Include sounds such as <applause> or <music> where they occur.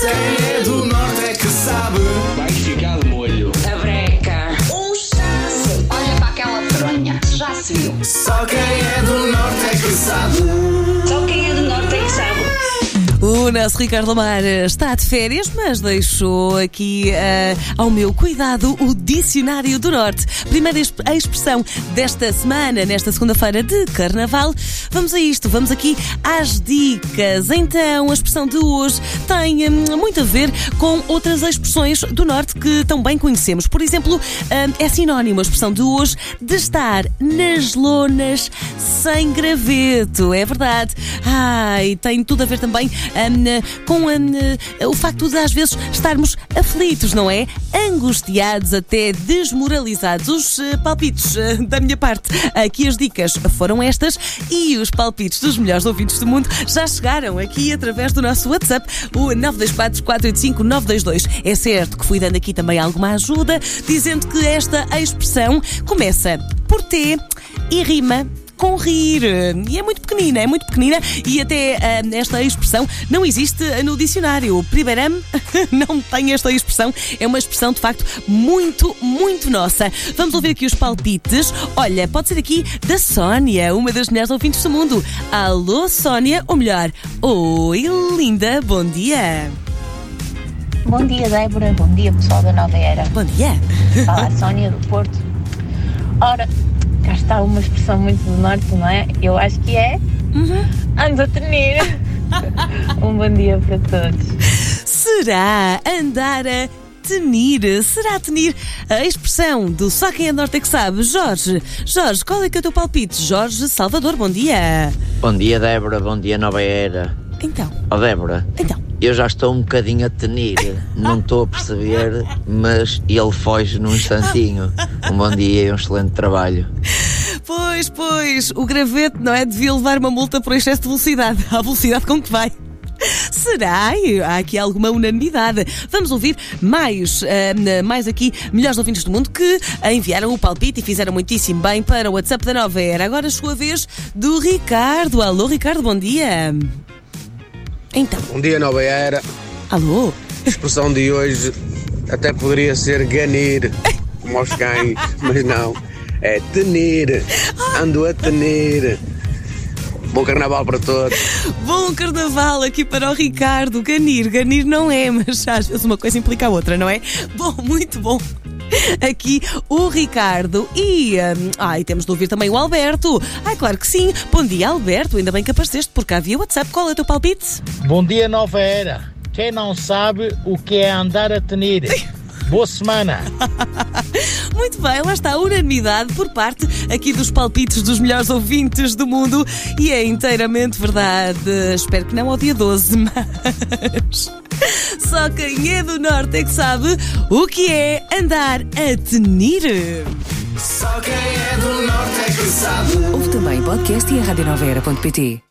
Quem é do norte é que sabe. Vai ficar de molho. A breca. Um chasse. Olha para aquela fronha. Já se viu. Só quem é do norte é que sabe. O nosso Ricardo Lamar está de férias, mas deixou aqui eh, ao meu cuidado o Dicionário do Norte. Primeira exp- expressão desta semana, nesta segunda-feira de Carnaval. Vamos a isto, vamos aqui às dicas. Então, a expressão de hoje tem hum, muito a ver com outras expressões do Norte que também conhecemos. Por exemplo, hum, é sinónimo a expressão de hoje de estar nas lonas sem graveto. É verdade. Ai, tem tudo a ver também hum, com hum, o facto de às vezes estarmos aflitos, não é? Angustiados, até desmoralizados. Os eh, palpites eh, da minha parte. Aqui as dicas foram estas e os palpites dos melhores ouvintes do mundo já chegaram aqui através do nosso WhatsApp, o 924 485 922. É certo que fui dando aqui também alguma ajuda, dizendo que esta expressão começa por T e rima com rir. E é muito pequenina, é muito pequenina e até ah, esta expressão não existe no dicionário. Primeiro <laughs> não tem esta expressão, é uma expressão de facto muito, muito nossa. Vamos ouvir aqui os palpites. Olha, pode ser aqui da Sónia, uma das melhores ouvintes do mundo. Alô, Sónia, ou melhor, oi, linda, bom dia. Bom dia, Débora. Bom dia, pessoal da Nova Era. Bom dia. Fala a Sónia do Porto. Ora, cá está uma expressão muito do norte, não é? Eu acho que é ando a tenir. <laughs> um bom dia para todos. Será andar a tenir? Será tenir a expressão do só quem é norte é que sabe? Jorge, Jorge, qual é que é o teu palpite? Jorge Salvador, bom dia. Bom dia, Débora. Bom dia, Nova Era. Então, Ó, Débora, então. eu já estou um bocadinho a tenir. Não estou a perceber, mas ele foge num instantinho. Um bom dia e um excelente trabalho. Pois, pois, o gravete, não é? Devia levar uma multa por excesso de velocidade. <laughs> A velocidade com que vai. Será? Há aqui alguma unanimidade. Vamos ouvir mais, ah, mais aqui, melhores ouvintes do mundo que enviaram o palpite e fizeram muitíssimo bem para o WhatsApp da Nova Era. Agora chegou a vez do Ricardo. Alô, Ricardo, bom dia. Então, Bom dia, Nova Era. alô? A expressão de hoje até poderia ser ganir, como aos cães, mas não. É tenir. Ando a tenir. Bom carnaval para todos. Bom carnaval aqui para o Ricardo. Ganir, ganir não é, mas às vezes uma coisa implica a outra, não é? Bom, muito bom. Aqui o Ricardo e, hum, ai, temos de ouvir também o Alberto. Ai, claro que sim. Bom dia, Alberto. Ainda bem que apareceste por cá via WhatsApp. Qual é o teu palpite? Bom dia, Nova Era. Quem não sabe o que é andar a tenir? <laughs> Boa semana. <laughs> Muito bem, lá está a unanimidade por parte aqui dos palpites dos melhores ouvintes do mundo e é inteiramente verdade. Espero que não ao dia 12, <laughs> mas. Só quem é do Norte é que sabe o que é andar a tenir. Só quem é do norte é que sabe. Ouve também podcast e a radionovera.pt.